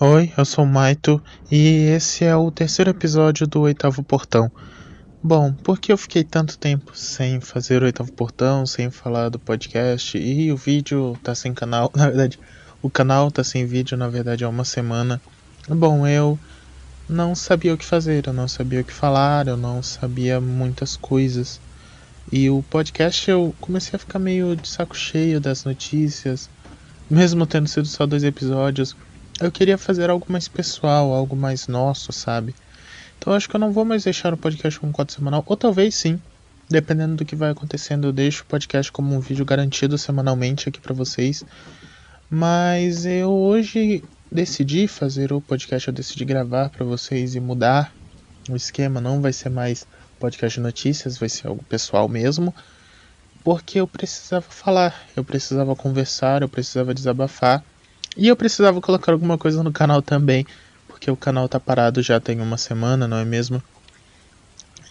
Oi, eu sou o Maito e esse é o terceiro episódio do Oitavo Portão. Bom, por que eu fiquei tanto tempo sem fazer o Oitavo Portão, sem falar do podcast e o vídeo tá sem canal? Na verdade, o canal tá sem vídeo, na verdade, há uma semana. Bom, eu não sabia o que fazer, eu não sabia o que falar, eu não sabia muitas coisas. E o podcast eu comecei a ficar meio de saco cheio das notícias, mesmo tendo sido só dois episódios. Eu queria fazer algo mais pessoal, algo mais nosso, sabe? Então acho que eu não vou mais deixar o podcast como quadro semanal, ou talvez sim, dependendo do que vai acontecendo, eu deixo o podcast como um vídeo garantido semanalmente aqui para vocês. Mas eu hoje decidi fazer o podcast, eu decidi gravar para vocês e mudar o esquema, não vai ser mais podcast de notícias, vai ser algo pessoal mesmo, porque eu precisava falar, eu precisava conversar, eu precisava desabafar e eu precisava colocar alguma coisa no canal também, porque o canal tá parado já tem uma semana, não é mesmo?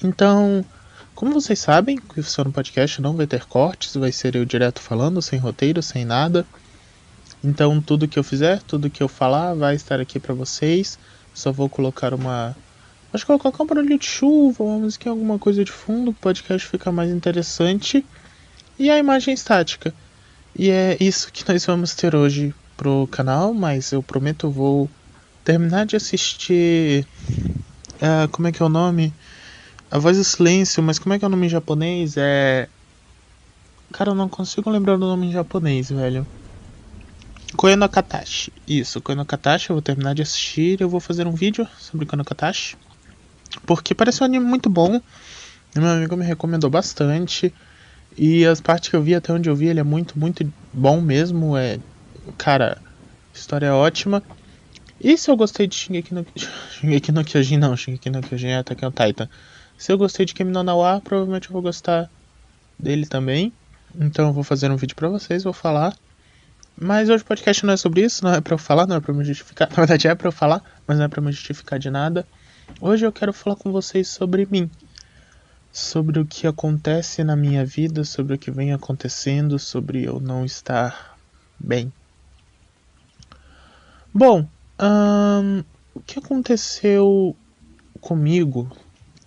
Então, como vocês sabem, que o no podcast não vai ter cortes, vai ser eu direto falando, sem roteiro, sem nada. Então, tudo que eu fizer, tudo que eu falar vai estar aqui para vocês. Só vou colocar uma Acho que vou colocar um barulho de chuva, uma música, alguma coisa de fundo, o podcast fica mais interessante. E a imagem estática. E é isso que nós vamos ter hoje pro canal, mas eu prometo vou terminar de assistir. Uh, como é que é o nome? A Voz do Silêncio, mas como é que é o nome em japonês? É. Cara, eu não consigo lembrar o nome em japonês, velho. Koe no Katashi. Isso, Koe no Katashi, eu vou terminar de assistir eu vou fazer um vídeo sobre Koe no Katashi. Porque parece um anime muito bom. Meu amigo me recomendou bastante. E as partes que eu vi, até onde eu vi, ele é muito, muito bom mesmo. É, cara, história ótima. E se eu gostei de Shingeki no, Shingeki no Kyojin, não, Shingeki no Kyojin é Attack on Titan. Se eu gostei de Kimi no Nawa, provavelmente eu vou gostar dele também. Então eu vou fazer um vídeo pra vocês, vou falar. Mas hoje o podcast não é sobre isso, não é pra eu falar, não é pra me justificar. Na verdade é pra eu falar, mas não é pra me justificar de nada. Hoje eu quero falar com vocês sobre mim, sobre o que acontece na minha vida, sobre o que vem acontecendo, sobre eu não estar bem. Bom, o que aconteceu comigo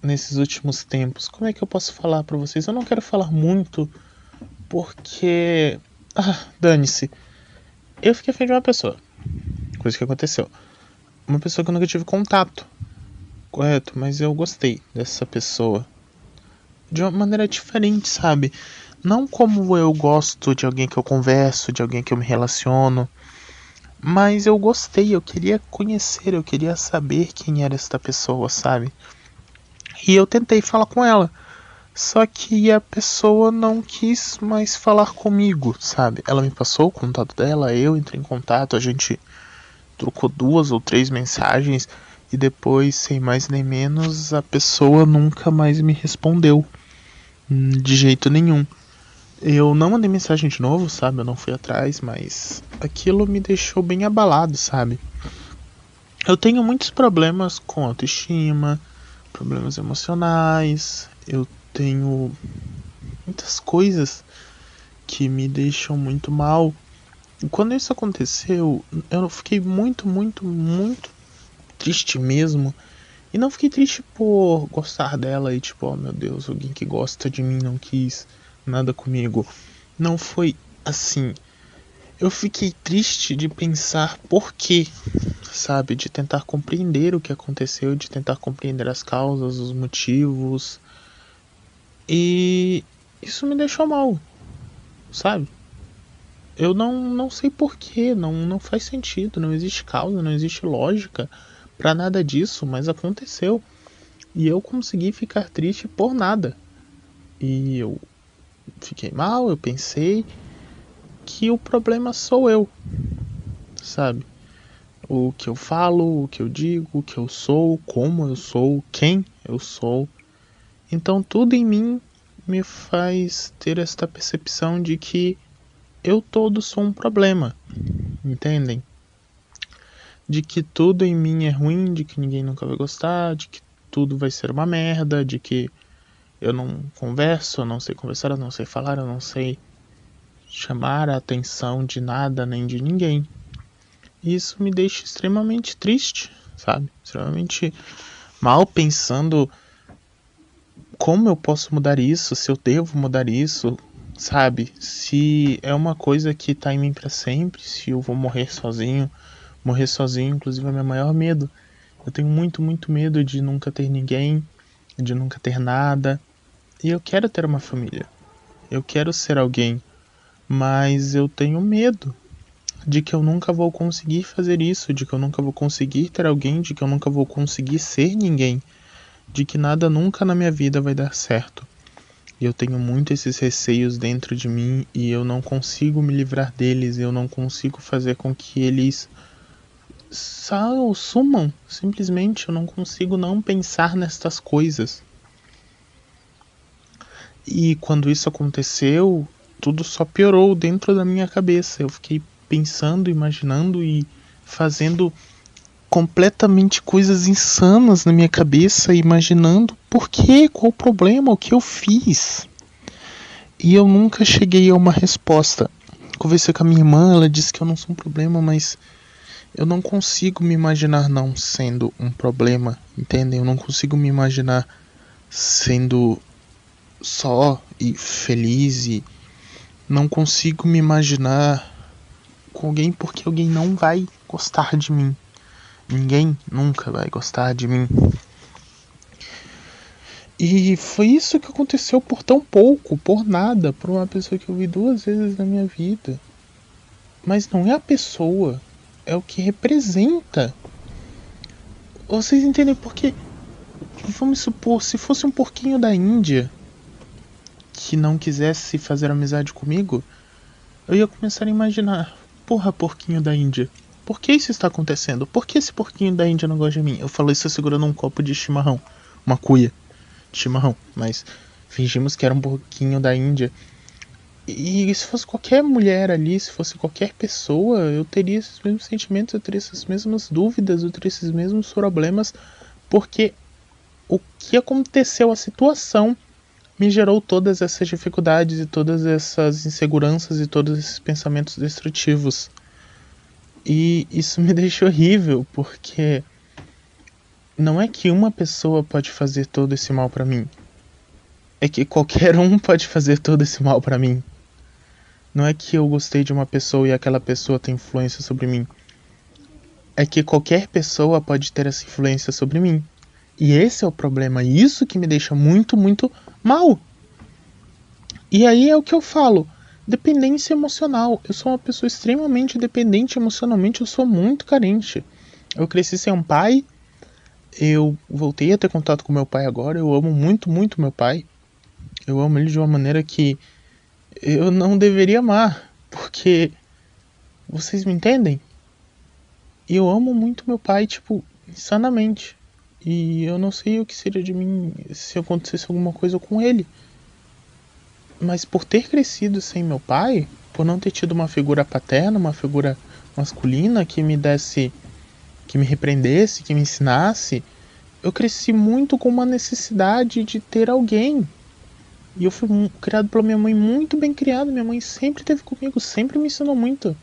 nesses últimos tempos? Como é que eu posso falar para vocês? Eu não quero falar muito porque. Ah, dane-se. Eu fiquei afim de uma pessoa. Coisa que aconteceu. Uma pessoa que eu nunca tive contato correto, mas eu gostei dessa pessoa. De uma maneira diferente, sabe? Não como eu gosto de alguém que eu converso, de alguém que eu me relaciono. Mas eu gostei, eu queria conhecer, eu queria saber quem era esta pessoa, sabe? E eu tentei falar com ela. Só que a pessoa não quis mais falar comigo, sabe? Ela me passou o contato dela, eu entrei em contato, a gente trocou duas ou três mensagens e depois, sem mais nem menos, a pessoa nunca mais me respondeu. Hum, de jeito nenhum. Eu não mandei mensagem de novo, sabe? Eu não fui atrás, mas aquilo me deixou bem abalado, sabe? Eu tenho muitos problemas com autoestima, problemas emocionais, eu tenho muitas coisas que me deixam muito mal. E quando isso aconteceu, eu fiquei muito, muito, muito triste mesmo. E não fiquei triste por gostar dela e tipo, oh meu Deus, alguém que gosta de mim não quis nada comigo. Não foi assim. Eu fiquei triste de pensar por quê, sabe? De tentar compreender o que aconteceu, de tentar compreender as causas, os motivos. E isso me deixou mal, sabe? Eu não, não sei porquê, não, não faz sentido, não existe causa, não existe lógica para nada disso, mas aconteceu. E eu consegui ficar triste por nada. E eu fiquei mal, eu pensei que o problema sou eu. Sabe? O que eu falo, o que eu digo, o que eu sou, como eu sou, quem eu sou. Então tudo em mim me faz ter esta percepção de que eu todo sou um problema. Entendem? de que tudo em mim é ruim, de que ninguém nunca vai gostar, de que tudo vai ser uma merda, de que eu não converso, eu não sei conversar, eu não sei falar, eu não sei chamar a atenção de nada nem de ninguém. Isso me deixa extremamente triste, sabe? Extremamente mal pensando como eu posso mudar isso, se eu devo mudar isso, sabe? Se é uma coisa que tá em mim para sempre, se eu vou morrer sozinho, morrer sozinho, inclusive é meu maior medo. Eu tenho muito, muito medo de nunca ter ninguém, de nunca ter nada. E eu quero ter uma família. Eu quero ser alguém, mas eu tenho medo de que eu nunca vou conseguir fazer isso, de que eu nunca vou conseguir ter alguém, de que eu nunca vou conseguir ser ninguém, de que nada nunca na minha vida vai dar certo. E eu tenho muito esses receios dentro de mim e eu não consigo me livrar deles, eu não consigo fazer com que eles sal, sumam. Simplesmente eu não consigo não pensar nestas coisas. E quando isso aconteceu, tudo só piorou dentro da minha cabeça. Eu fiquei pensando, imaginando e fazendo completamente coisas insanas na minha cabeça, imaginando por quê, qual o problema, o que eu fiz. E eu nunca cheguei a uma resposta. Conversei com a minha irmã, ela disse que eu não sou um problema, mas eu não consigo me imaginar não sendo um problema, entendem? Eu não consigo me imaginar sendo só e feliz e não consigo me imaginar com alguém porque alguém não vai gostar de mim. Ninguém nunca vai gostar de mim. E foi isso que aconteceu por tão pouco, por nada, por uma pessoa que eu vi duas vezes na minha vida. Mas não é a pessoa, é o que representa. Vocês entendem porque vamos supor, se fosse um porquinho da Índia que não quisesse fazer amizade comigo, eu ia começar a imaginar, porra, porquinho da Índia, por que isso está acontecendo? Por que esse porquinho da Índia não gosta de mim? Eu falei isso segurando um copo de chimarrão, uma cuia de chimarrão, mas fingimos que era um porquinho da Índia. E se fosse qualquer mulher ali, se fosse qualquer pessoa, eu teria esses mesmos sentimentos, eu teria essas mesmas dúvidas, eu teria esses mesmos problemas, porque o que aconteceu, a situação, me gerou todas essas dificuldades e todas essas inseguranças e todos esses pensamentos destrutivos. E isso me deixa horrível, porque não é que uma pessoa pode fazer todo esse mal para mim. É que qualquer um pode fazer todo esse mal para mim. Não é que eu gostei de uma pessoa e aquela pessoa tem influência sobre mim. É que qualquer pessoa pode ter essa influência sobre mim. E esse é o problema, isso que me deixa muito, muito mal. E aí é o que eu falo dependência emocional. Eu sou uma pessoa extremamente dependente emocionalmente, eu sou muito carente. Eu cresci sem um pai, eu voltei a ter contato com meu pai agora, eu amo muito, muito meu pai. Eu amo ele de uma maneira que eu não deveria amar, porque vocês me entendem? Eu amo muito meu pai, tipo, insanamente. E eu não sei o que seria de mim se acontecesse alguma coisa com ele. Mas por ter crescido sem meu pai, por não ter tido uma figura paterna, uma figura masculina que me desse, que me repreendesse, que me ensinasse, eu cresci muito com uma necessidade de ter alguém. E eu fui criado pela minha mãe muito bem criado. Minha mãe sempre esteve comigo, sempre me ensinou muito.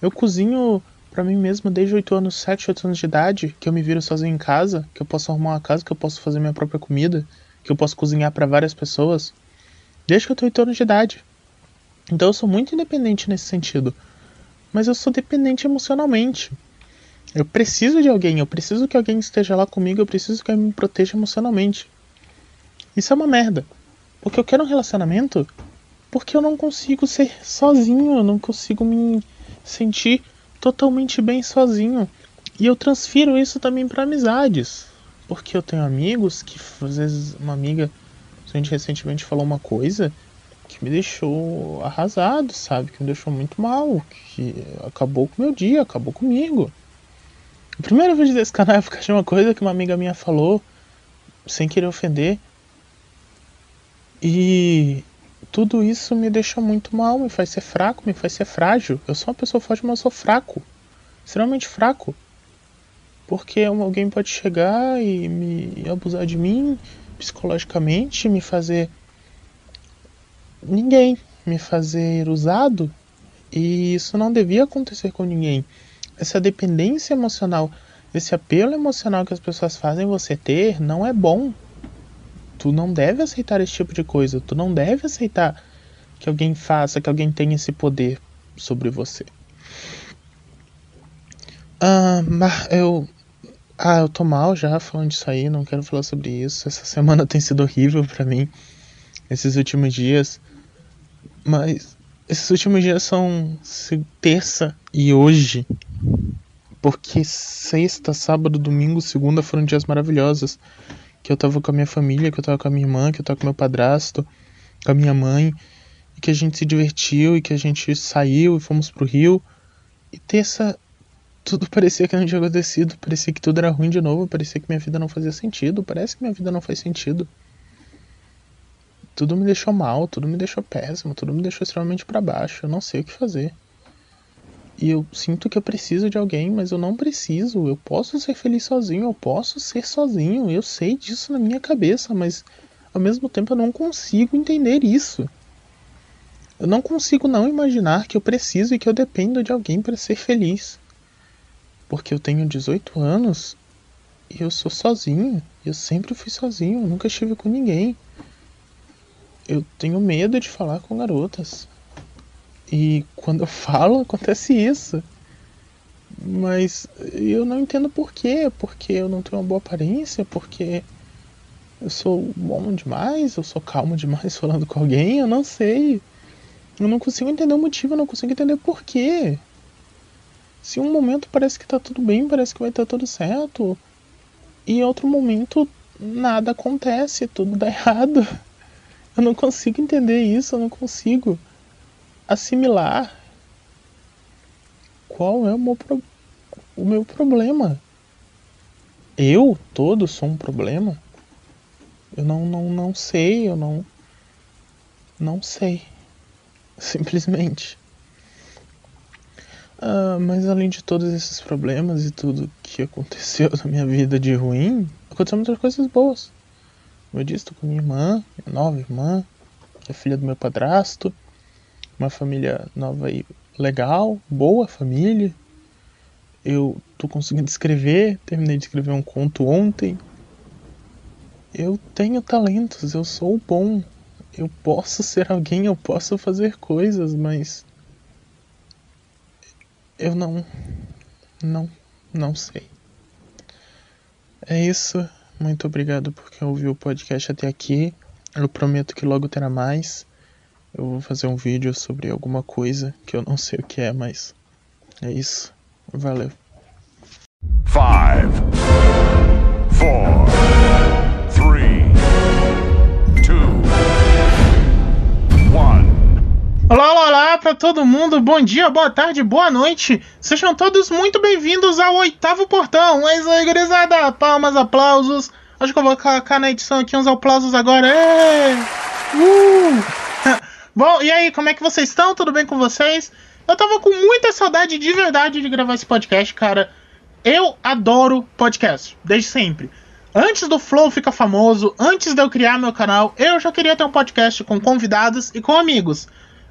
Eu cozinho para mim mesmo desde 8 anos, 7, 8 anos de idade, que eu me viro sozinho em casa, que eu posso arrumar uma casa, que eu posso fazer minha própria comida, que eu posso cozinhar para várias pessoas desde que eu tenho 8 anos de idade. Então eu sou muito independente nesse sentido. Mas eu sou dependente emocionalmente. Eu preciso de alguém, eu preciso que alguém esteja lá comigo, eu preciso que alguém me proteja emocionalmente. Isso é uma merda. Porque eu quero um relacionamento porque eu não consigo ser sozinho, eu não consigo me sentir totalmente bem sozinho. E eu transfiro isso também para amizades. Porque eu tenho amigos que às vezes uma amiga a gente recentemente falou uma coisa que me deixou arrasado, sabe? Que me deixou muito mal, que acabou com o meu dia, acabou comigo. O primeiro vídeo desse canal por causa de uma coisa que uma amiga minha falou, sem querer ofender. E tudo isso me deixa muito mal, me faz ser fraco, me faz ser frágil. Eu sou uma pessoa forte, mas eu sou fraco. Extremamente fraco. Porque alguém pode chegar e me abusar de mim, psicologicamente, me fazer ninguém, me fazer usado, e isso não devia acontecer com ninguém. essa dependência emocional, esse apelo emocional que as pessoas fazem você ter, não é bom. Tu não deve aceitar esse tipo de coisa. Tu não deve aceitar que alguém faça, que alguém tenha esse poder sobre você. Ah, mas eu. Ah, eu tô mal já falando disso aí, não quero falar sobre isso. Essa semana tem sido horrível para mim. Esses últimos dias. Mas esses últimos dias são terça e hoje. Porque sexta, sábado, domingo, segunda foram dias maravilhosos. Que eu tava com a minha família, que eu tava com a minha irmã, que eu tava com meu padrasto, com a minha mãe. E que a gente se divertiu e que a gente saiu e fomos pro Rio. E terça tudo parecia que não tinha acontecido, parecia que tudo era ruim de novo, parecia que minha vida não fazia sentido, parece que minha vida não faz sentido. Tudo me deixou mal, tudo me deixou péssimo, tudo me deixou extremamente para baixo, eu não sei o que fazer. E eu sinto que eu preciso de alguém, mas eu não preciso. Eu posso ser feliz sozinho, eu posso ser sozinho, eu sei disso na minha cabeça, mas ao mesmo tempo eu não consigo entender isso. Eu não consigo não imaginar que eu preciso e que eu dependo de alguém para ser feliz porque eu tenho 18 anos e eu sou sozinho. Eu sempre fui sozinho, nunca estive com ninguém. Eu tenho medo de falar com garotas. E quando eu falo, acontece isso. Mas eu não entendo por quê. Porque eu não tenho uma boa aparência, porque eu sou bom demais, eu sou calmo demais falando com alguém, eu não sei. Eu não consigo entender o motivo, eu não consigo entender por quê. Se um momento parece que tá tudo bem, parece que vai estar tá tudo certo, e outro momento nada acontece, tudo dá errado. Eu não consigo entender isso, eu não consigo assimilar qual é o meu, pro... o meu problema. Eu todo sou um problema? Eu não, não, não sei, eu não. Não sei. Simplesmente. Ah, mas além de todos esses problemas e tudo que aconteceu na minha vida de ruim, aconteceram muitas coisas boas. Como eu disse, tô com minha irmã, minha nova irmã, que é filha do meu padrasto, uma família nova e legal, boa família. Eu tô conseguindo escrever, terminei de escrever um conto ontem. Eu tenho talentos, eu sou bom. Eu posso ser alguém, eu posso fazer coisas, mas eu não. Não. Não sei. É isso. Muito obrigado por quem ouviu o podcast até aqui. Eu prometo que logo terá mais. Eu vou fazer um vídeo sobre alguma coisa que eu não sei o que é, mas é isso. Valeu. Five, four, three, two, one. Olá, olá, olá para todo mundo. Bom dia, boa tarde, boa noite. Sejam todos muito bem-vindos ao oitavo portão. É isso aí, gurizada. Palmas, aplausos. Acho que eu vou colocar na edição aqui uns aplausos agora. É. Uh! Bom, e aí, como é que vocês estão? Tudo bem com vocês? Eu tava com muita saudade de verdade de gravar esse podcast, cara. Eu adoro podcast, desde sempre. Antes do Flow ficar famoso, antes de eu criar meu canal, eu já queria ter um podcast com convidados e com amigos.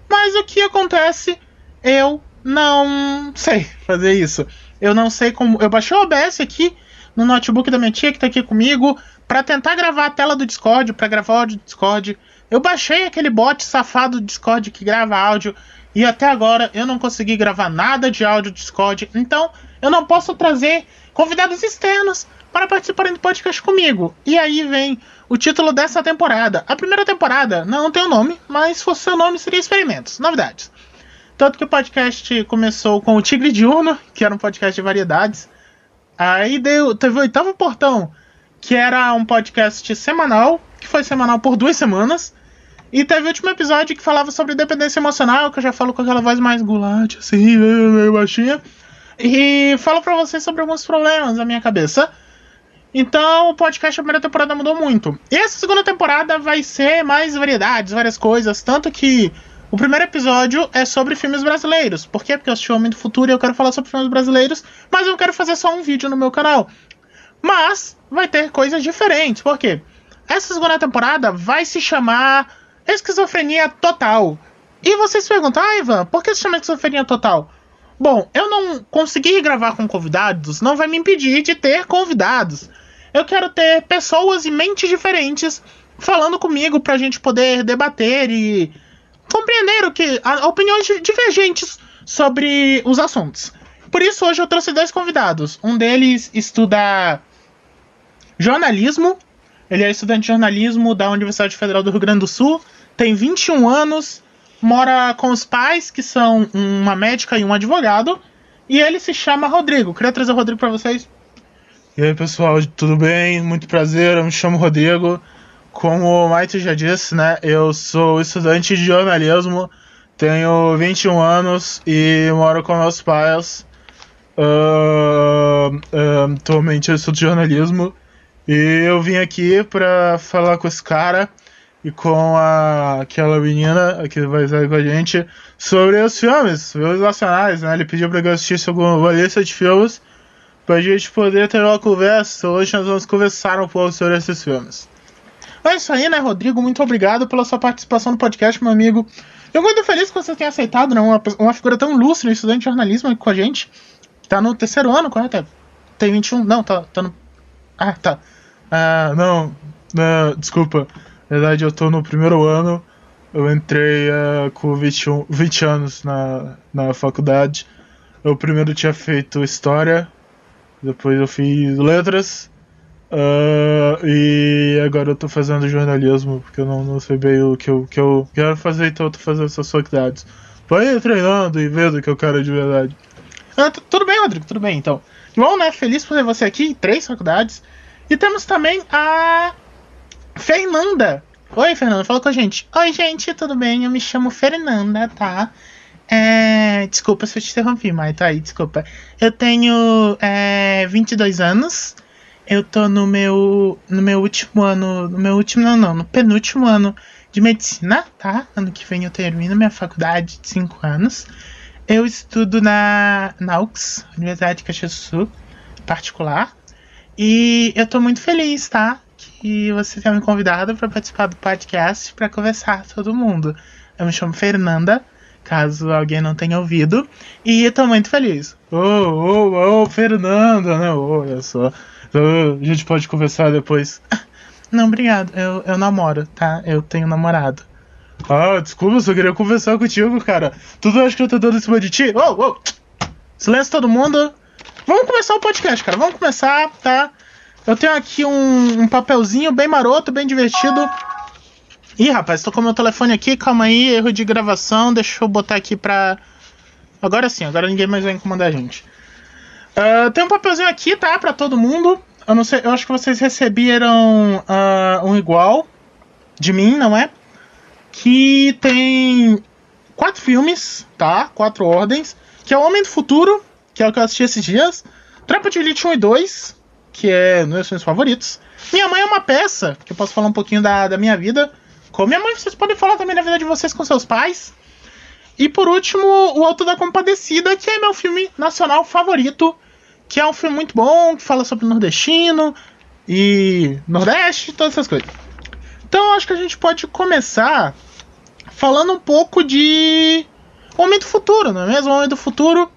Mas o que acontece? Eu não sei fazer isso. Eu não sei como. Eu baixei o OBS aqui no notebook da minha tia que tá aqui comigo para tentar gravar a tela do Discord, para gravar o áudio do Discord. Eu baixei aquele bot safado do Discord que grava áudio e até agora eu não consegui gravar nada de áudio do Discord. Então eu não posso trazer convidados externos para participarem do podcast comigo. E aí vem o título dessa temporada. A primeira temporada não tem o um nome, mas se fosse seu nome seria Experimentos, novidades. Tanto que o podcast começou com o Tigre Diurno, que era um podcast de variedades. Aí deu, teve o Oitavo Portão, que era um podcast semanal, que foi semanal por duas semanas. E teve o último episódio que falava sobre dependência emocional, que eu já falo com aquela voz mais gulate, assim, meio baixinha. E falo pra vocês sobre alguns problemas da minha cabeça. Então, o podcast da primeira temporada mudou muito. E essa segunda temporada vai ser mais variedades, várias coisas. Tanto que o primeiro episódio é sobre filmes brasileiros. Por quê? Porque eu assisti Homem do Futuro e eu quero falar sobre filmes brasileiros, mas eu quero fazer só um vídeo no meu canal. Mas vai ter coisas diferentes. Por quê? Essa segunda temporada vai se chamar Esquizofrenia Total. E vocês perguntam, ah, Ivan, por que se chama Esquizofrenia Total? Bom, eu não consegui gravar com convidados, não vai me impedir de ter convidados. Eu quero ter pessoas e mentes diferentes falando comigo pra gente poder debater e compreender o que opiniões divergentes sobre os assuntos. Por isso hoje eu trouxe dois convidados. Um deles estuda jornalismo. Ele é estudante de jornalismo da Universidade Federal do Rio Grande do Sul. Tem 21 anos, mora com os pais, que são uma médica e um advogado. E ele se chama Rodrigo. Queria trazer o Rodrigo para vocês. E aí, pessoal, tudo bem? Muito prazer. Eu me chamo Rodrigo. Como o Maite já disse, né? Eu sou estudante de jornalismo, tenho 21 anos e moro com meus pais. Uh, uh, atualmente eu estudo jornalismo e eu vim aqui para falar com esse cara e com a, aquela menina que vai estar com a gente sobre os filmes, filmes nacionais, né? Ele pediu que eu assistisse alguma lista de filmes para a gente poder ter uma conversa. Hoje nós vamos conversar um pouco sobre esses filmes. É isso aí, né, Rodrigo? Muito obrigado pela sua participação no podcast, meu amigo. Eu muito feliz que você tenha aceitado, né? Uma, uma figura tão ilustre, estudante de jornalismo aqui com a gente. Tá no terceiro ano, correto? Tem 21? Não, tá, tá no. Ah, tá. Ah, não. não desculpa. Na verdade, eu tô no primeiro ano. Eu entrei uh, com 21, 20 anos na, na faculdade. Eu primeiro tinha feito História, depois eu fiz Letras, Uh, e agora eu tô fazendo jornalismo, porque eu não, não sei bem o que eu, que eu quero fazer, então eu tô fazendo essas faculdades. Vai treinando e vendo o que eu quero de verdade. Ah, tudo bem, Rodrigo, tudo bem, então. Bom, né? Feliz por ter você aqui em três faculdades. E temos também a Fernanda. Oi, Fernanda, fala com a gente. Oi, gente, tudo bem? Eu me chamo Fernanda, tá? É... Desculpa se eu te interrompi, mas tá aí, desculpa. Eu tenho é, 22 anos. Eu tô no meu no meu último ano, no meu último não, não, no penúltimo ano de medicina, tá? Ano que vem eu termino minha faculdade de 5 anos. Eu estudo na, na UX, Universidade de Caxias do Sul, particular. E eu tô muito feliz, tá? Que você tenha me convidado para participar do podcast para conversar todo mundo. Eu me chamo Fernanda, caso alguém não tenha ouvido. E tô muito feliz. Ô, ô, ô, Fernanda, né? Olha só. A gente pode conversar depois. Não, obrigado. Eu, eu namoro, tá? Eu tenho namorado. Ah, desculpa, eu só queria conversar contigo, cara. Tudo acho que eu tô dando em cima de ti. Oh, oh. Silêncio todo mundo. Vamos começar o podcast, cara. Vamos começar, tá? Eu tenho aqui um, um papelzinho bem maroto, bem divertido. Ih, rapaz, tô com meu telefone aqui, calma aí, erro de gravação. Deixa eu botar aqui pra. Agora sim, agora ninguém mais vai incomodar a gente. Uh, tem um papelzinho aqui, tá? Pra todo mundo. Eu não sei, eu acho que vocês receberam uh, um igual de mim, não é? Que tem quatro filmes, tá? Quatro ordens. Que é O Homem do Futuro, que é o que eu assisti esses dias. Tropa de Elite 1 e 2, que é meus filmes favoritos. Minha Mãe é uma peça, que eu posso falar um pouquinho da, da minha vida. Com minha mãe, vocês podem falar também da vida de vocês com seus pais. E por último, O Alto da Compadecida, que é meu filme nacional favorito que é um filme muito bom, que fala sobre nordestino e Nordeste, todas essas coisas. Então acho que a gente pode começar falando um pouco de Homem do Futuro, não é mesmo? Homem do Futuro,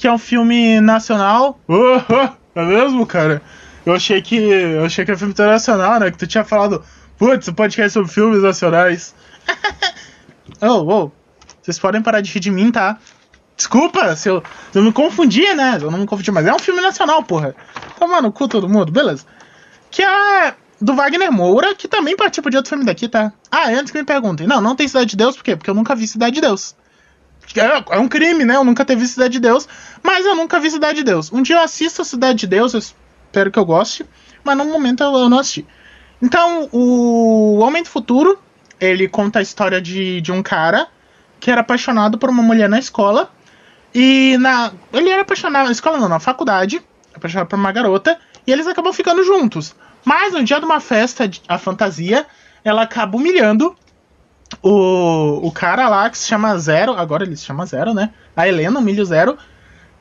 que é um filme nacional. Uh, é mesmo, cara? Eu achei que. Eu achei que é filme internacional, né? Que tu tinha falado, putz, o podcast sobre filmes nacionais. oh, oh. Vocês podem parar de rir de mim, tá? Desculpa se eu, eu me confundi, né? Eu não me confundi, mas é um filme nacional, porra. Toma no cu todo mundo, beleza. Que é do Wagner Moura, que também participa de outro filme daqui, tá? Ah, antes que me perguntem. Não, não tem Cidade de Deus, por quê? Porque eu nunca vi Cidade de Deus. É, é um crime, né? Eu nunca ter visto Cidade de Deus, mas eu nunca vi Cidade de Deus. Um dia eu assisto Cidade de Deus, eu espero que eu goste, mas no momento eu, eu não assisti. Então, o Homem do Futuro, ele conta a história de, de um cara que era apaixonado por uma mulher na escola e na. Ele era apaixonado na escola, não, na faculdade, apaixonado por uma garota, e eles acabam ficando juntos. Mas no dia de uma festa, a fantasia, ela acaba humilhando o, o cara lá que se chama Zero, agora ele se chama Zero, né? A Helena o Zero.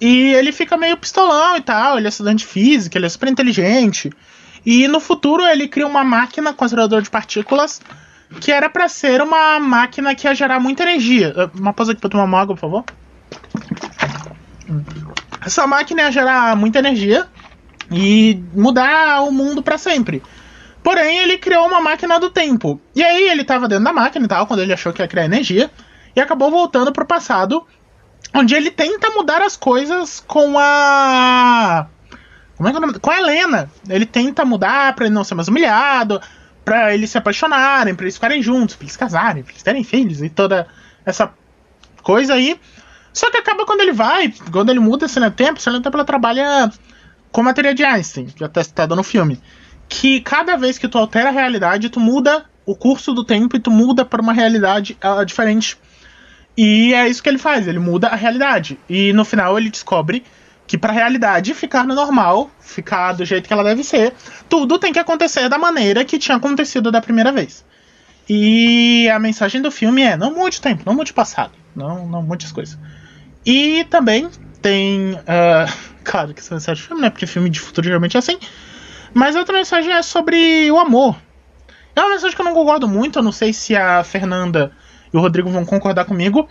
E ele fica meio pistolão e tal, ele é estudante de física, ele é super inteligente. E no futuro ele cria uma máquina conservador de partículas que era para ser uma máquina que ia gerar muita energia. Uma pausa aqui pra tomar uma água, por favor. essa máquina ia gerar muita energia e mudar o mundo para sempre. Porém, ele criou uma máquina do tempo. E aí ele estava dentro da máquina e tal, quando ele achou que ia criar energia, e acabou voltando pro passado, onde ele tenta mudar as coisas com a. Como é que é o nome? Com a Helena. Ele tenta mudar pra ele não ser mais humilhado, pra eles se apaixonarem, pra eles ficarem juntos, pra eles casarem, pra eles terem filhos e toda essa coisa aí. Só que acaba quando ele vai, quando ele muda esse tempo, esse tempo ela trabalha com a teoria de Einstein, já tá citada no filme. Que cada vez que tu altera a realidade, tu muda o curso do tempo e tu muda para uma realidade uh, diferente. E é isso que ele faz, ele muda a realidade. E no final ele descobre que para a realidade ficar no normal, ficar do jeito que ela deve ser, tudo tem que acontecer da maneira que tinha acontecido da primeira vez. E a mensagem do filme é: não mude o tempo, não mude o passado, não, não mude as coisas. E também tem. Uh, claro que essa mensagem do filme, né? Porque filme de futuro geralmente é assim. Mas outra mensagem é sobre o amor. É uma mensagem que eu não concordo muito, eu não sei se a Fernanda e o Rodrigo vão concordar comigo.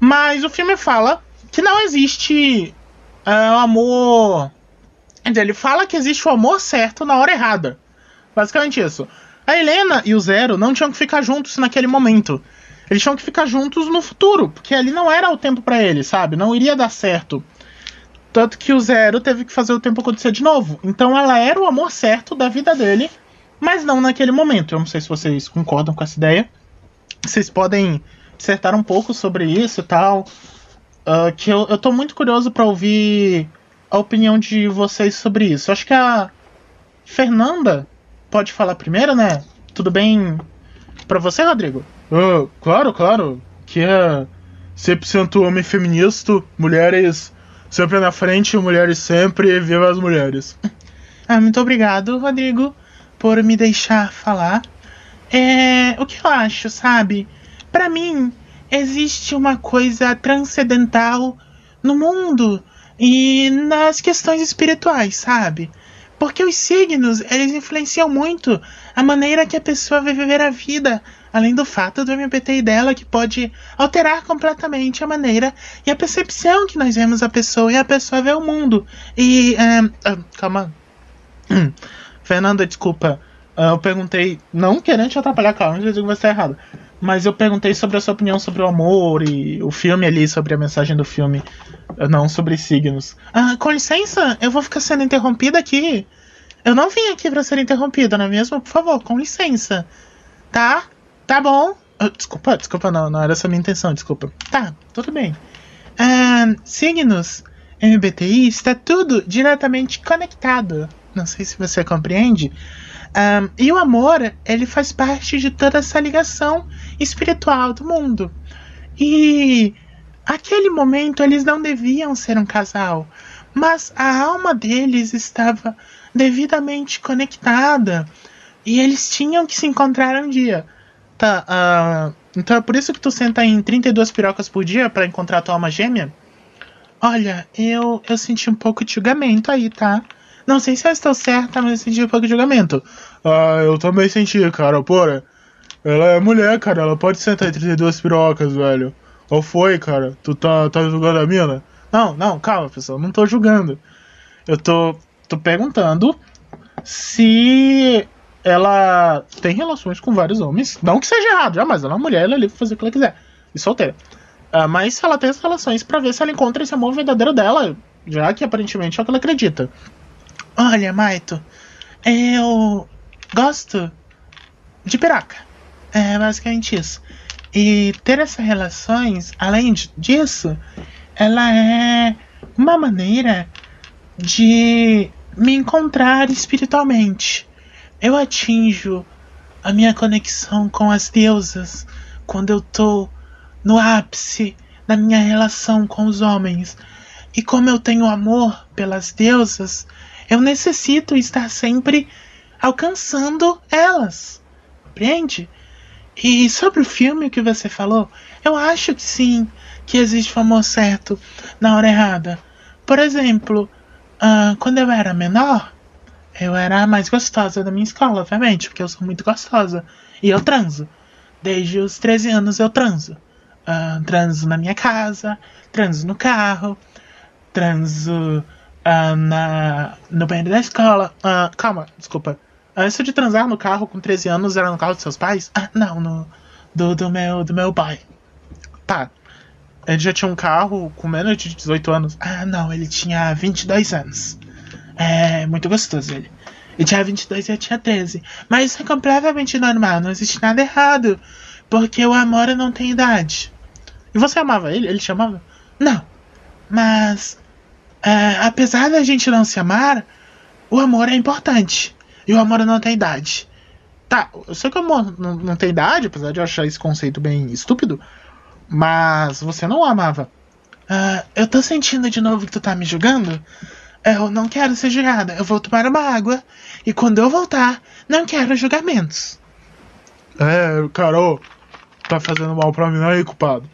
Mas o filme fala que não existe uh, amor. Quer dizer, ele fala que existe o amor certo na hora errada. Basicamente isso. A Helena e o Zero não tinham que ficar juntos naquele momento. Eles tinham que ficar juntos no futuro, porque ali não era o tempo para eles, sabe? Não iria dar certo. Tanto que o Zero teve que fazer o tempo acontecer de novo. Então ela era o amor certo da vida dele, mas não naquele momento. Eu não sei se vocês concordam com essa ideia. Vocês podem dissertar um pouco sobre isso e tal. Uh, que eu, eu tô muito curioso para ouvir a opinião de vocês sobre isso. Acho que a Fernanda pode falar primeiro, né? Tudo bem para você, Rodrigo? Uh, claro, claro. Que é 100% homem feminista, mulheres sempre na frente, mulheres sempre, viva as mulheres. Ah, muito obrigado, Rodrigo, por me deixar falar. É, o que eu acho, sabe? Para mim, existe uma coisa transcendental no mundo e nas questões espirituais, sabe? Porque os signos, eles influenciam muito a maneira que a pessoa vai viver a vida, além do fato do MBTI dela que pode alterar completamente a maneira e a percepção que nós vemos a pessoa e a pessoa vê o mundo. E. Uh, uh, calma. Fernanda, desculpa. Uh, eu perguntei, não querendo te atrapalhar, calma, não digo que vai estar errado. Mas eu perguntei sobre a sua opinião sobre o amor e o filme ali, sobre a mensagem do filme, não sobre signos. Ah, com licença, eu vou ficar sendo interrompida aqui. Eu não vim aqui para ser interrompida, não é mesmo? Por favor, com licença. Tá? Tá bom. Ah, desculpa, desculpa, não, não era essa a minha intenção, desculpa. Tá, tudo bem. Ah, signos, MBTI, está tudo diretamente conectado. Não sei se você compreende. Um, e o amor, ele faz parte de toda essa ligação espiritual do mundo. E aquele momento eles não deviam ser um casal, mas a alma deles estava devidamente conectada e eles tinham que se encontrar um dia. Tá, uh, então é por isso que tu senta em 32 pirocas por dia para encontrar tua alma gêmea? Olha, eu, eu senti um pouco de julgamento aí, tá? Não sei se eu estou certa, mas eu senti um pouco de julgamento. Ah, eu também senti, cara. Porra, ela é mulher, cara. Ela pode sentar em 32 pirocas, velho. Ou foi, cara? Tu tá, tá julgando a mina? Não, não, calma, pessoal. Não tô julgando. Eu tô, tô perguntando se ela tem relações com vários homens. Não que seja errado, jamais. Ela é uma mulher, ela é livre pra fazer o que ela quiser. E solteira. Uh, mas ela tem essas relações para ver se ela encontra esse amor verdadeiro dela, já que aparentemente é o que ela acredita. Olha, Maito, eu gosto de piroca. É basicamente isso. E ter essas relações, além disso, ela é uma maneira de me encontrar espiritualmente. Eu atinjo a minha conexão com as deusas quando eu tô no ápice da minha relação com os homens. E como eu tenho amor pelas deusas, eu necessito estar sempre alcançando elas. Compreende? E sobre o filme que você falou, eu acho que sim, que existe o amor certo na hora errada. Por exemplo, uh, quando eu era menor, eu era a mais gostosa da minha escola, obviamente, porque eu sou muito gostosa. E eu transo. Desde os 13 anos eu transo. Uh, transo na minha casa, transo no carro. transo ah, na, no banheiro da escola. Ah, calma, desculpa. Antes de transar no carro com 13 anos, era no carro dos seus pais? Ah, não, no, do, do, meu, do meu pai. Tá. Ele já tinha um carro com menos de 18 anos? Ah, não, ele tinha 22 anos. É, muito gostoso ele. Ele tinha 22 e eu tinha 13. Mas isso é completamente normal, não existe nada errado. Porque o amor não tem idade. E você amava ele? Ele te amava? Não. Mas, é, apesar da gente não se amar, o amor é importante. E o amor não tem idade. Tá, eu sei que o amor não, não tem idade, apesar de eu achar esse conceito bem estúpido. Mas você não o amava. Ah, eu tô sentindo de novo que tu tá me julgando? Eu não quero ser julgada. Eu vou tomar uma água. E quando eu voltar, não quero julgamentos. É, Carol, tá fazendo mal pra mim aí, culpado.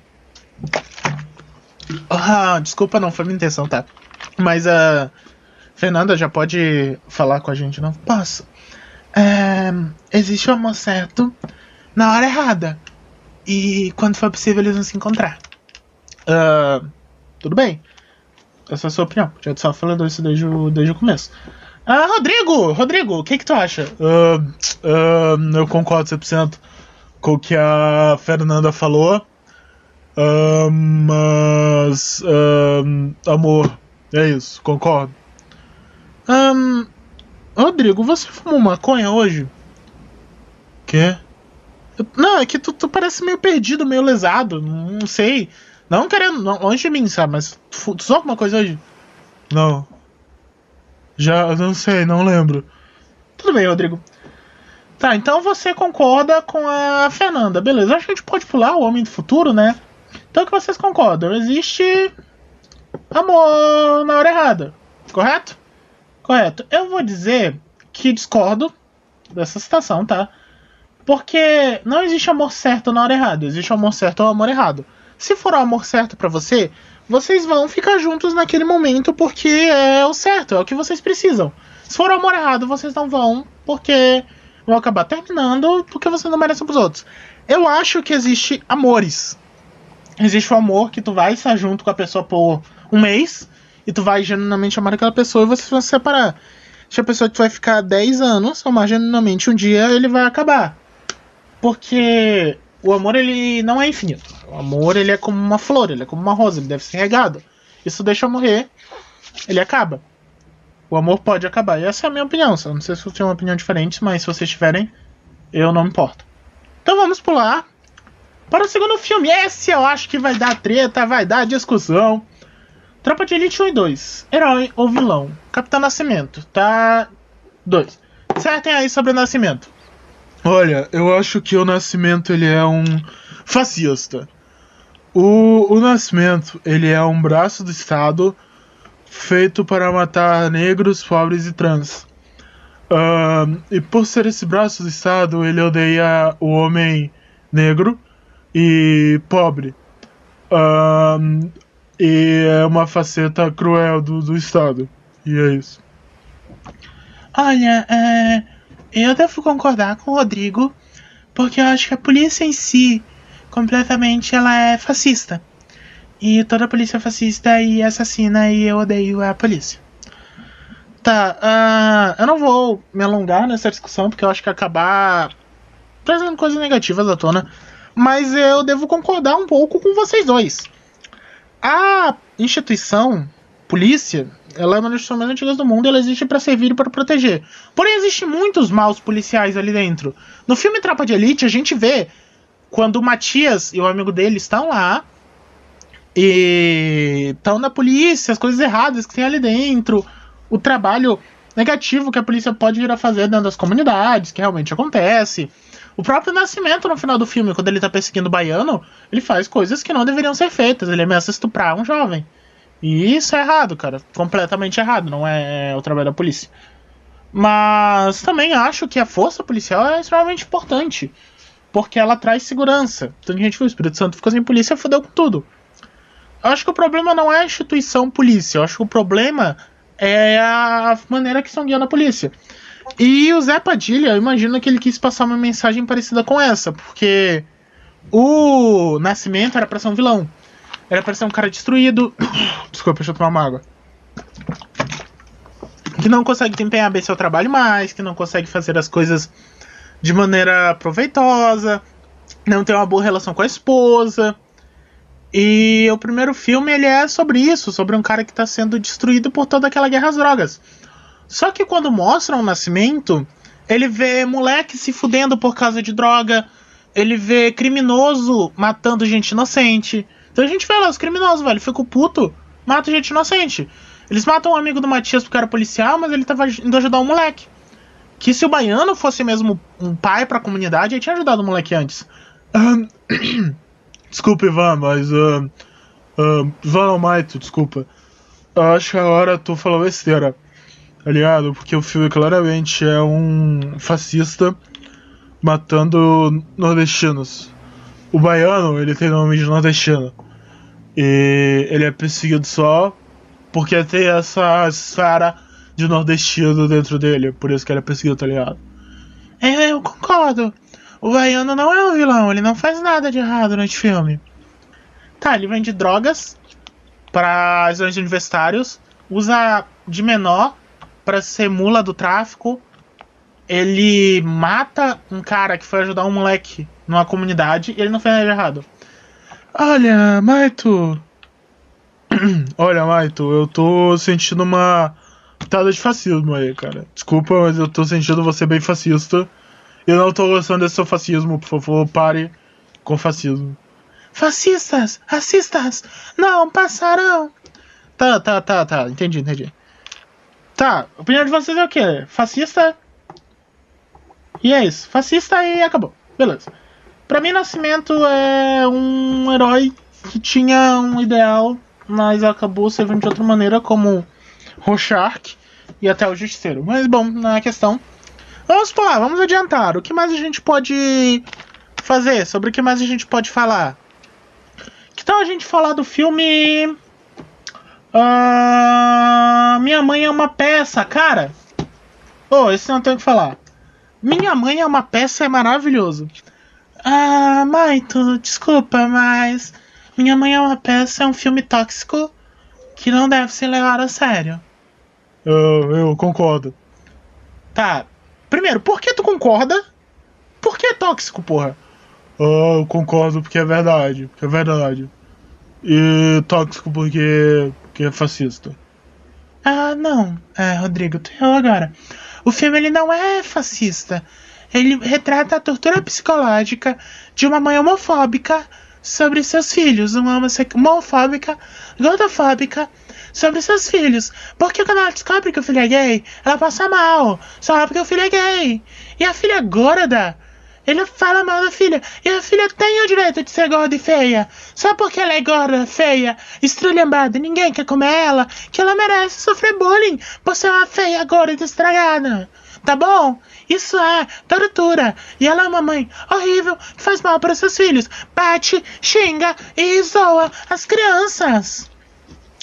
Ah, desculpa, não foi minha intenção, tá? Mas a Fernanda já pode falar com a gente, não? Posso. É, existe o amor certo na hora errada. E quando for possível, eles vão se encontrar. Ah, tudo bem. Essa é a sua opinião. Já só falando isso desde o, desde o começo. Ah, Rodrigo! Rodrigo, o que que tu acha? Ah, ah, eu concordo 100% com o que a Fernanda falou. Ah, mas. amor, é isso, concordo. Ahn, Rodrigo, você fumou maconha hoje? Quê? Não, é que tu, tu parece meio perdido, meio lesado. Não sei. Não querendo, longe de mim, sabe? Mas tu, tu alguma coisa hoje? Não. Já, não sei, não lembro. Tudo bem, Rodrigo. Tá, então você concorda com a Fernanda. Beleza, acho que a gente pode pular o Homem do Futuro, né? Então o que vocês concordam? Existe amor na hora errada. Correto? Correto. Eu vou dizer que discordo dessa citação, tá? Porque não existe amor certo na hora errada. Existe amor certo ou amor errado. Se for o amor certo pra você, vocês vão ficar juntos naquele momento porque é o certo, é o que vocês precisam. Se for o amor errado, vocês não vão porque vão acabar terminando porque vocês não merecem pros outros. Eu acho que existe amores. Existe o amor que tu vai estar junto com a pessoa por um mês e tu vai genuinamente amar aquela pessoa e vocês vão se separar. Se a pessoa que tu vai ficar 10 anos, amar genuinamente um dia, ele vai acabar. Porque o amor ele não é infinito. O amor ele é como uma flor, ele é como uma rosa, ele deve ser regado. Isso deixa morrer, ele acaba. O amor pode acabar. E essa é a minha opinião. Eu não sei se você tem uma opinião diferente, mas se vocês tiverem, eu não me importo. Então vamos pular para o segundo filme. Esse eu acho que vai dar treta, vai dar discussão. Tropa de Elite 1 e 2. Herói ou vilão? Capitão Nascimento. Tá. 2. Acertem aí sobre o Nascimento. Olha, eu acho que o Nascimento ele é um fascista. O, o Nascimento ele é um braço do Estado feito para matar negros, pobres e trans. Ahn, e por ser esse braço do Estado, ele odeia o homem negro e pobre. Ahn, e é uma faceta cruel do, do Estado. E é isso. Olha, é, eu devo concordar com o Rodrigo, porque eu acho que a polícia em si, completamente, ela é fascista. E toda polícia é fascista e assassina e eu odeio a polícia. Tá, ah, eu não vou me alongar nessa discussão, porque eu acho que acabar trazendo coisas negativas à tona, mas eu devo concordar um pouco com vocês dois. A instituição, polícia, ela é uma das mais antigas do mundo e ela existe para servir e para proteger. Porém, existem muitos maus policiais ali dentro. No filme Tropa de Elite, a gente vê quando o Matias e o amigo dele estão lá e estão na polícia, as coisas erradas que tem ali dentro, o trabalho negativo que a polícia pode vir a fazer dentro das comunidades, que realmente acontece. O próprio Nascimento, no final do filme, quando ele tá perseguindo o baiano, ele faz coisas que não deveriam ser feitas. Ele ameaça estuprar um jovem. E isso é errado, cara. Completamente errado. Não é o trabalho da polícia. Mas também acho que a força policial é extremamente importante. Porque ela traz segurança. Então a gente viu, o Espírito Santo ficou sem polícia fodeu com tudo. Eu acho que o problema não é a instituição polícia. Eu acho que o problema é a maneira que estão guiando a polícia. E o Zé Padilha, eu imagino que ele quis passar uma mensagem parecida com essa, porque o Nascimento era pra ser um vilão. Ele apareceu um cara destruído. Desculpa, deixa eu tomar uma água. Que não consegue desempenhar bem seu trabalho mais, que não consegue fazer as coisas de maneira proveitosa, não tem uma boa relação com a esposa. E o primeiro filme ele é sobre isso, sobre um cara que está sendo destruído por toda aquela guerra às drogas. Só que quando mostram o nascimento, ele vê moleque se fudendo por causa de droga, ele vê criminoso matando gente inocente. Então a gente vê lá os criminosos, velho, fica puto, mata gente inocente. Eles matam um amigo do Matias porque era policial, mas ele tava indo ajudar um moleque. Que se o baiano fosse mesmo um pai pra comunidade, ele tinha ajudado o moleque antes. desculpa, Ivan, mas. Uh, uh, Ivan Maito, desculpa. Eu acho que agora tu falou besteira. Tá ligado? Porque o filme claramente é um fascista matando nordestinos. O baiano, ele tem nome de nordestino. E ele é perseguido só porque tem essa esfera de nordestino dentro dele. Por isso que ele é perseguido, tá ligado? É, eu concordo. O baiano não é um vilão, ele não faz nada de errado nesse filme. Tá, ele vende drogas para os universitários, usa de menor para ser mula do tráfico. Ele mata um cara que foi ajudar um moleque numa comunidade e ele não fez nada de errado. Olha, Maito. Olha, Maito, eu tô sentindo uma pitada de fascismo aí, cara. Desculpa, mas eu tô sentindo você bem fascista. Eu não tô gostando desse seu fascismo, por favor, pare com fascismo. Fascistas! Racistas! Não passarão! Tá, tá, tá, tá. Entendi, entendi. Tá, a opinião de vocês é o quê? Fascista? E é isso. Fascista e acabou. Beleza. Pra mim, Nascimento é um herói que tinha um ideal, mas acabou servindo de outra maneira, como Rorschach e até o Justiceiro. Mas bom, não é questão. Vamos lá, vamos adiantar. O que mais a gente pode fazer? Sobre o que mais a gente pode falar? Que tal a gente falar do filme. Uh, Minha Mãe é uma peça, cara. Oh, esse não tem o que falar. Minha Mãe é uma peça é maravilhoso. Ah, Maito, desculpa, mas Minha Mãe é uma peça é um filme tóxico que não deve ser levado a sério. Eu, eu concordo. Tá, Primeiro, por que tu concorda? Por que é tóxico, porra? Oh, eu concordo porque é verdade. Porque é verdade. E tóxico porque, porque é fascista. Ah, não. É, Rodrigo, tu errou agora. O filme ele não é fascista. Ele retrata a tortura psicológica de uma mãe homofóbica sobre seus filhos. Uma homofóbica, gordofóbica sobre seus filhos. Porque quando ela descobre que o filho é gay, ela passa mal. Só porque o filho é gay. E a filha gorda, ele fala mal da filha. E a filha tem o direito de ser gorda e feia. Só porque ela é gorda, feia, estrulhambada, ninguém quer comer ela, que ela merece sofrer bullying por ser uma feia, gorda e estragada. Tá bom? Isso é tortura. E ela é uma mãe horrível que faz mal para seus filhos. Bate, xinga e zoa as crianças.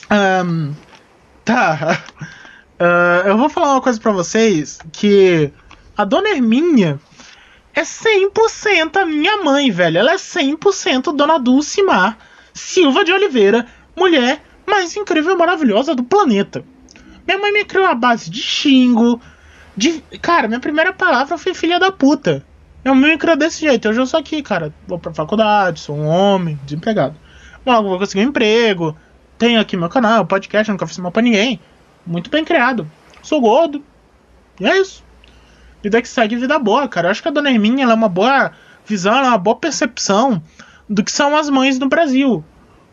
Um, tá. Uh, eu vou falar uma coisa para vocês que a dona Herminha é 100% a minha mãe, velho. Ela é 100% dona Dulcimar Silva de Oliveira, mulher mais incrível e maravilhosa do planeta. Minha mãe me criou a base de xingo. De... Cara, minha primeira palavra foi filha da puta. Mãe me criou desse jeito. Hoje eu sou aqui, cara. Vou pra faculdade, sou um homem, desempregado. Logo vou conseguir um emprego tenho aqui meu canal, podcast, nunca fiz mal pra ninguém. Muito bem criado. Sou gordo. E é isso. Vida que segue vida boa, cara. Eu acho que a dona Herminha ela é uma boa visão, ela é uma boa percepção do que são as mães no Brasil.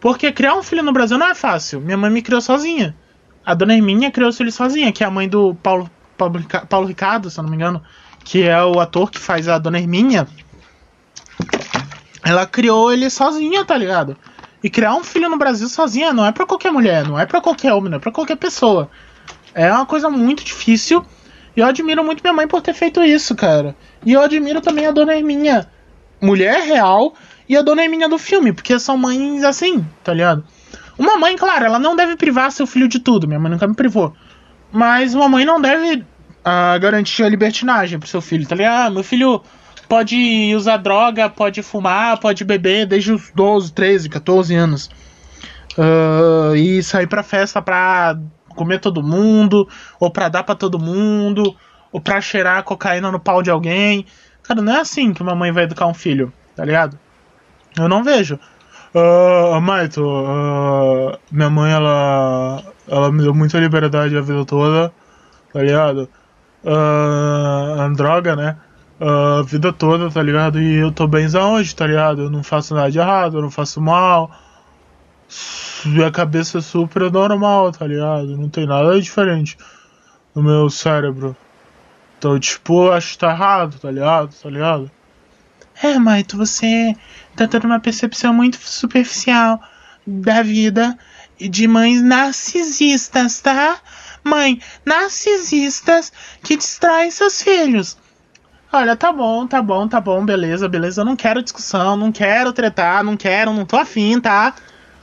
Porque criar um filho no Brasil não é fácil. Minha mãe me criou sozinha. A dona Herminha criou o filho sozinha, que é a mãe do Paulo, Paulo, Ricardo, se eu não me engano, que é o ator que faz a dona Herminha. Ela criou ele sozinha, tá ligado? E criar um filho no Brasil sozinha não é para qualquer mulher, não é para qualquer homem, não é para qualquer pessoa. É uma coisa muito difícil. E eu admiro muito minha mãe por ter feito isso, cara. E eu admiro também a dona Herminha, mulher real, e a dona Herminha do filme, porque são mães assim, tá ligado? Uma mãe, claro, ela não deve privar seu filho de tudo. Minha mãe nunca me privou. Mas uma mãe não deve uh, garantir a libertinagem pro seu filho, tá ligado? Ah, meu filho pode usar droga, pode fumar, pode beber desde os 12, 13, 14 anos. uh, e sair pra festa pra comer todo mundo, ou pra dar pra todo mundo, ou pra cheirar cocaína no pau de alguém. Cara, não é assim que uma mãe vai educar um filho, tá ligado? Eu não vejo. Uh, Maito, uh, minha mãe, ela, ela me deu muita liberdade a vida toda, tá ligado? Uh, a droga, né? Uh, a vida toda, tá ligado? E eu tô bem hoje, tá ligado? Eu não faço nada de errado, eu não faço mal. Minha cabeça é super normal, tá ligado? Não tem nada diferente no meu cérebro. Então, tipo, eu acho que tá errado, tá ligado? Tá ligado? É, Maito, você tá tendo uma percepção muito superficial da vida de mães narcisistas, tá? Mãe, narcisistas que distraem seus filhos. Olha, tá bom, tá bom, tá bom, beleza, beleza. Eu não quero discussão, não quero tretar, não quero, não tô afim, tá?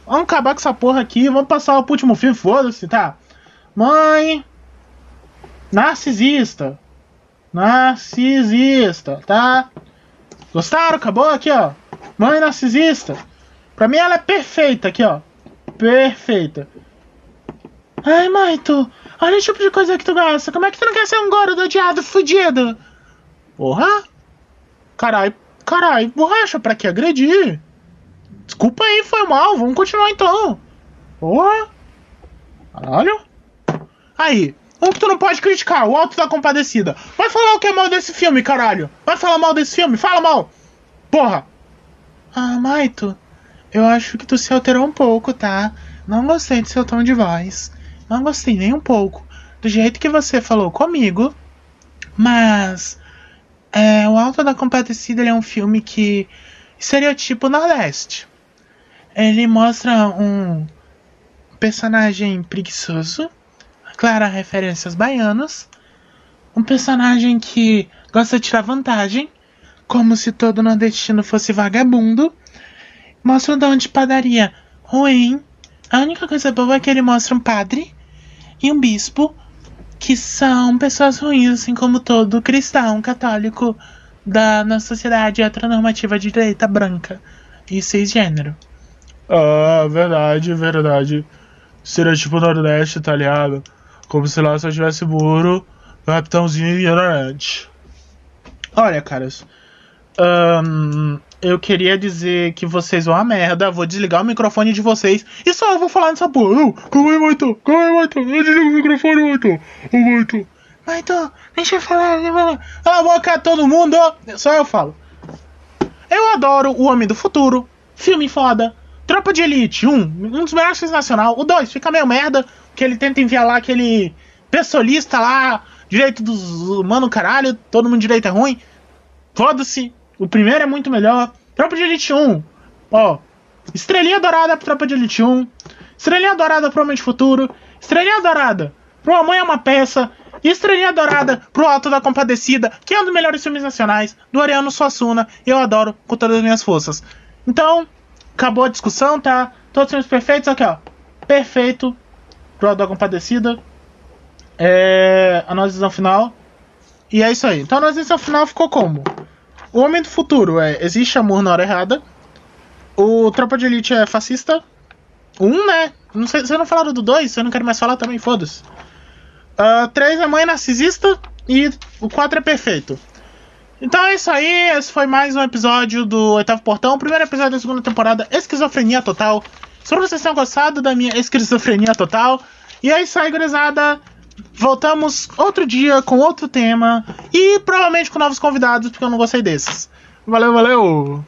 Vamos acabar com essa porra aqui, vamos passar pro último filme, foda-se, tá? Mãe. Narcisista. Narcisista, tá? Gostaram? Acabou aqui, ó. Mãe narcisista. Pra mim ela é perfeita aqui, ó. Perfeita. Ai, Maito, olha o tipo de coisa que tu gosta. Como é que tu não quer ser um gordo odiado, fudido? Porra! Carai, carai, borracha, pra que agredir? Desculpa aí, foi mal, vamos continuar então. Porra! Caralho. Aí, um que tu não pode criticar, o Alto da Compadecida. Vai falar o que é mal desse filme, caralho. Vai falar mal desse filme, fala mal. Porra. Ah, Maito, eu acho que tu se alterou um pouco, tá? Não gostei do seu tom de voz. Não gostei nem um pouco do jeito que você falou comigo. Mas é, o Alto da Compadecida é um filme que estereotipo Nordeste. Ele mostra um personagem preguiçoso clara referências baianas, um personagem que gosta de tirar vantagem, como se todo nordestino fosse vagabundo, mostra um dono de padaria ruim. A única coisa boa é que ele mostra um padre e um bispo que são pessoas ruins, assim como todo cristão católico da nossa sociedade heteronormativa de direita branca e cisgênero. Ah, verdade, verdade. Seria tipo Nordeste, tá ligado? Como se lá só tivesse muro, capitãozinho ignorante. Olha, caras. Eu queria dizer que vocês vão a merda. Vou desligar o microfone de vocês e só eu vou falar nessa porra. Calma aí, Maito. Calma aí, Maito. Eu desligo o microfone, Maito. Ô, Maito. Maito, deixa eu falar. Deixa eu falar. Cala a boca, todo mundo. Só eu falo. Eu adoro O Homem do Futuro. Filme foda. Tropa de Elite 1, um dos melhores filmes nacional. O 2 fica meio merda que ele tenta enviar lá aquele pessoalista lá, direito dos humanos, caralho, todo mundo direito é ruim. Foda-se. O primeiro é muito melhor. Tropa de Elite 1. Ó. Estrelinha dourada pro Tropa de Elite 1. Estrelinha dourada pro Homem de Futuro. Estrelinha dourada pro A é uma Peça. E estrelinha dourada pro Alto da Compadecida, que é um dos melhores filmes nacionais, do Ariano Suassuna. Eu adoro com todas as minhas forças. Então, acabou a discussão, tá? Todos os filmes perfeitos, aqui ó. Perfeito pro da Compadecida. É a nossa decisão final. E é isso aí. Então a nossa decisão final ficou como? O Homem do Futuro é Existe Amor na Hora Errada. O Tropa de Elite é fascista. Um, né? Não sei, vocês não falaram do dois, eu não quero mais falar também, foda-se. Uh, três é Mãe Narcisista. E o 4 é Perfeito. Então é isso aí, esse foi mais um episódio do Oitavo Portão, o primeiro episódio da segunda temporada, Esquizofrenia Total. Espero que vocês tenham gostado da minha esquizofrenia total. E é isso aí, gurizada. Voltamos outro dia com outro tema. E provavelmente com novos convidados, porque eu não gostei desses. Valeu, valeu!